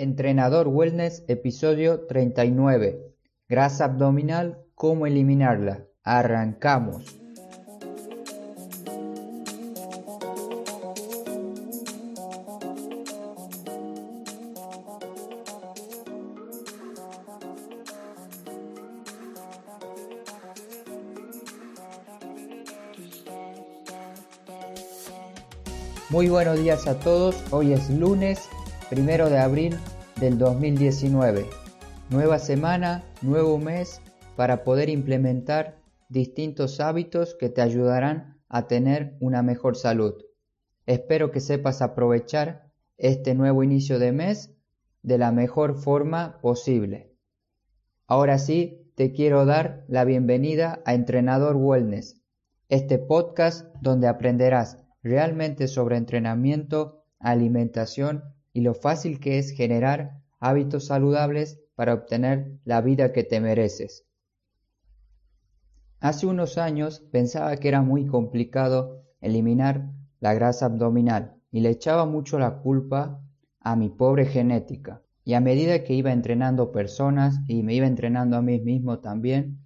Entrenador Wellness, episodio 39. Grasa abdominal, ¿cómo eliminarla? Arrancamos. Muy buenos días a todos, hoy es lunes primero de abril del 2019. Nueva semana, nuevo mes para poder implementar distintos hábitos que te ayudarán a tener una mejor salud. Espero que sepas aprovechar este nuevo inicio de mes de la mejor forma posible. Ahora sí, te quiero dar la bienvenida a Entrenador Wellness, este podcast donde aprenderás realmente sobre entrenamiento, alimentación y lo fácil que es generar hábitos saludables para obtener la vida que te mereces. Hace unos años pensaba que era muy complicado eliminar la grasa abdominal y le echaba mucho la culpa a mi pobre genética. Y a medida que iba entrenando personas y me iba entrenando a mí mismo también,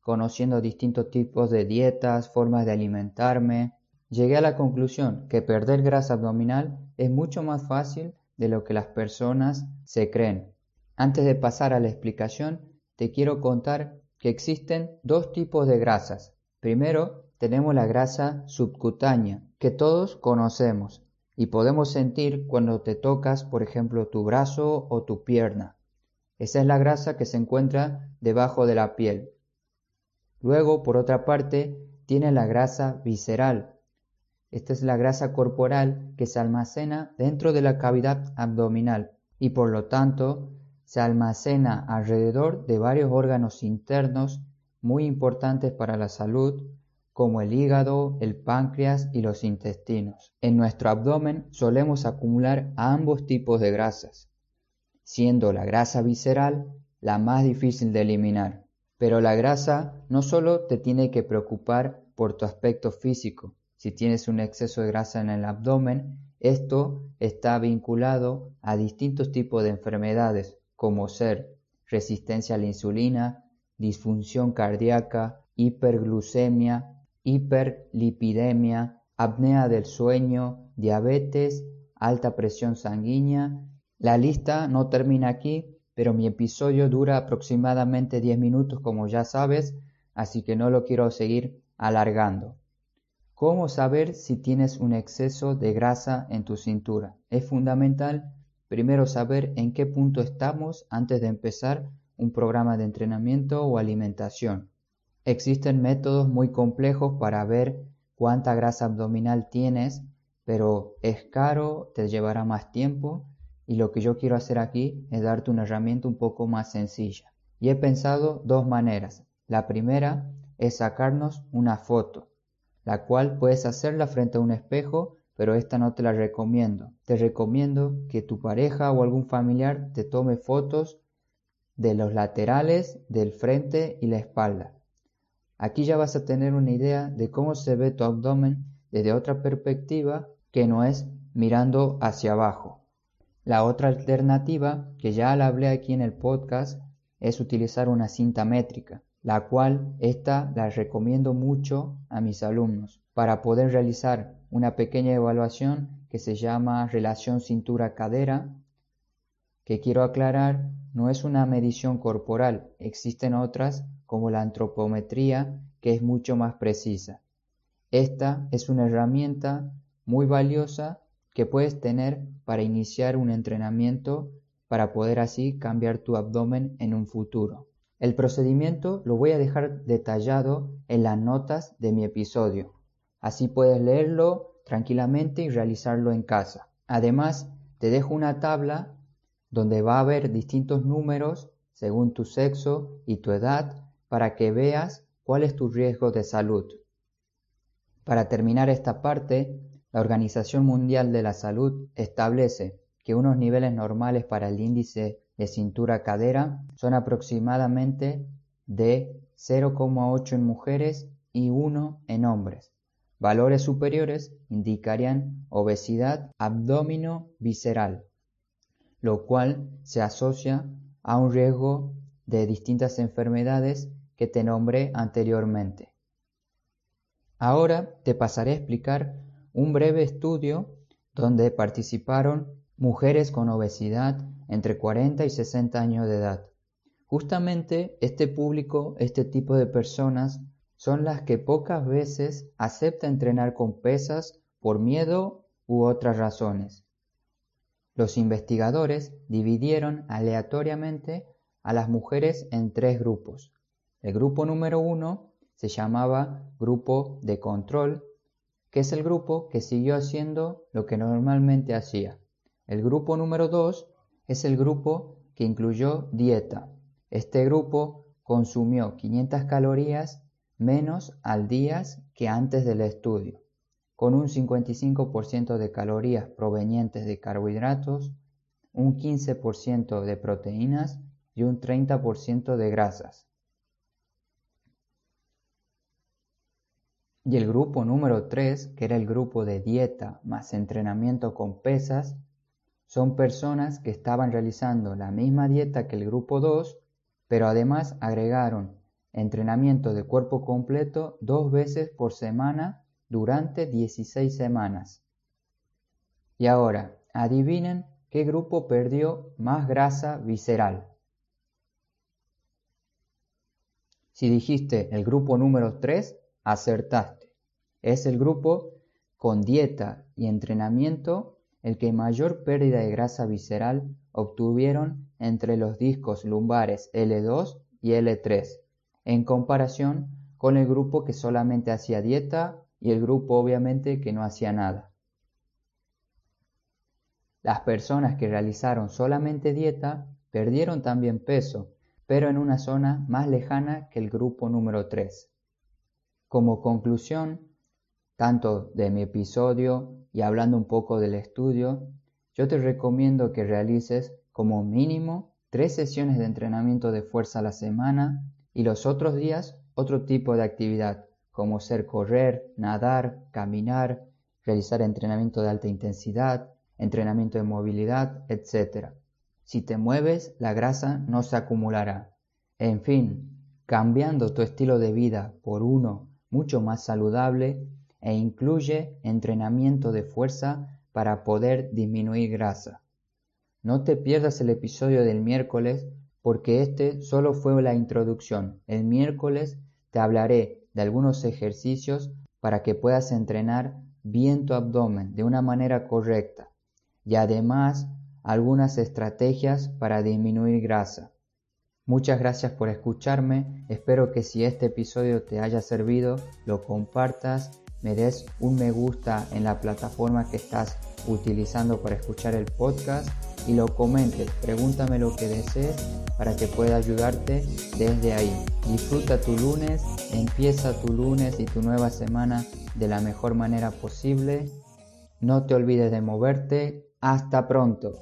conociendo distintos tipos de dietas, formas de alimentarme, Llegué a la conclusión que perder grasa abdominal es mucho más fácil de lo que las personas se creen. Antes de pasar a la explicación, te quiero contar que existen dos tipos de grasas. Primero, tenemos la grasa subcutánea, que todos conocemos y podemos sentir cuando te tocas, por ejemplo, tu brazo o tu pierna. Esa es la grasa que se encuentra debajo de la piel. Luego, por otra parte, tiene la grasa visceral, esta es la grasa corporal que se almacena dentro de la cavidad abdominal y por lo tanto se almacena alrededor de varios órganos internos muy importantes para la salud como el hígado, el páncreas y los intestinos. En nuestro abdomen solemos acumular ambos tipos de grasas, siendo la grasa visceral la más difícil de eliminar. Pero la grasa no solo te tiene que preocupar por tu aspecto físico, si tienes un exceso de grasa en el abdomen, esto está vinculado a distintos tipos de enfermedades, como ser resistencia a la insulina, disfunción cardíaca, hiperglucemia, hiperlipidemia, apnea del sueño, diabetes, alta presión sanguínea. La lista no termina aquí, pero mi episodio dura aproximadamente 10 minutos como ya sabes, así que no lo quiero seguir alargando. ¿Cómo saber si tienes un exceso de grasa en tu cintura? Es fundamental primero saber en qué punto estamos antes de empezar un programa de entrenamiento o alimentación. Existen métodos muy complejos para ver cuánta grasa abdominal tienes, pero es caro, te llevará más tiempo y lo que yo quiero hacer aquí es darte una herramienta un poco más sencilla. Y he pensado dos maneras. La primera es sacarnos una foto la cual puedes hacerla frente a un espejo, pero esta no te la recomiendo. Te recomiendo que tu pareja o algún familiar te tome fotos de los laterales, del frente y la espalda. Aquí ya vas a tener una idea de cómo se ve tu abdomen desde otra perspectiva que no es mirando hacia abajo. La otra alternativa, que ya la hablé aquí en el podcast, es utilizar una cinta métrica la cual esta la recomiendo mucho a mis alumnos para poder realizar una pequeña evaluación que se llama relación cintura-cadera, que quiero aclarar no es una medición corporal, existen otras como la antropometría que es mucho más precisa. Esta es una herramienta muy valiosa que puedes tener para iniciar un entrenamiento para poder así cambiar tu abdomen en un futuro. El procedimiento lo voy a dejar detallado en las notas de mi episodio. Así puedes leerlo tranquilamente y realizarlo en casa. Además, te dejo una tabla donde va a haber distintos números según tu sexo y tu edad para que veas cuál es tu riesgo de salud. Para terminar esta parte, la Organización Mundial de la Salud establece que unos niveles normales para el índice de cintura-cadera son aproximadamente de 0,8 en mujeres y 1 en hombres. Valores superiores indicarían obesidad abdomino visceral. lo cual se asocia a un riesgo de distintas enfermedades que te nombré anteriormente. Ahora te pasaré a explicar un breve estudio donde participaron mujeres con obesidad entre 40 y 60 años de edad. Justamente este público, este tipo de personas, son las que pocas veces acepta entrenar con pesas por miedo u otras razones. Los investigadores dividieron aleatoriamente a las mujeres en tres grupos. El grupo número uno se llamaba grupo de control, que es el grupo que siguió haciendo lo que normalmente hacía. El grupo número dos es el grupo que incluyó dieta. Este grupo consumió 500 calorías menos al día que antes del estudio con un 55% de calorías provenientes de carbohidratos, un 15% de proteínas y un 30% de grasas. Y el grupo número 3, que era el grupo de dieta más entrenamiento con pesas, son personas que estaban realizando la misma dieta que el grupo 2, pero además agregaron entrenamiento de cuerpo completo dos veces por semana durante 16 semanas. Y ahora, adivinen qué grupo perdió más grasa visceral. Si dijiste el grupo número 3, acertaste. Es el grupo con dieta y entrenamiento el que mayor pérdida de grasa visceral obtuvieron entre los discos lumbares L2 y L3, en comparación con el grupo que solamente hacía dieta y el grupo obviamente que no hacía nada. Las personas que realizaron solamente dieta perdieron también peso, pero en una zona más lejana que el grupo número 3. Como conclusión, tanto de mi episodio y hablando un poco del estudio, yo te recomiendo que realices como mínimo tres sesiones de entrenamiento de fuerza a la semana y los otros días otro tipo de actividad como ser correr, nadar, caminar, realizar entrenamiento de alta intensidad, entrenamiento de movilidad, etc. Si te mueves, la grasa no se acumulará. En fin, cambiando tu estilo de vida por uno mucho más saludable e incluye entrenamiento de fuerza para poder disminuir grasa. No te pierdas el episodio del miércoles porque este solo fue la introducción. El miércoles te hablaré de algunos ejercicios para que puedas entrenar bien tu abdomen de una manera correcta y además algunas estrategias para disminuir grasa. Muchas gracias por escucharme, espero que si este episodio te haya servido lo compartas, me des un me gusta en la plataforma que estás utilizando para escuchar el podcast y lo comentes, pregúntame lo que desees para que pueda ayudarte desde ahí. Disfruta tu lunes, empieza tu lunes y tu nueva semana de la mejor manera posible. No te olvides de moverte. Hasta pronto.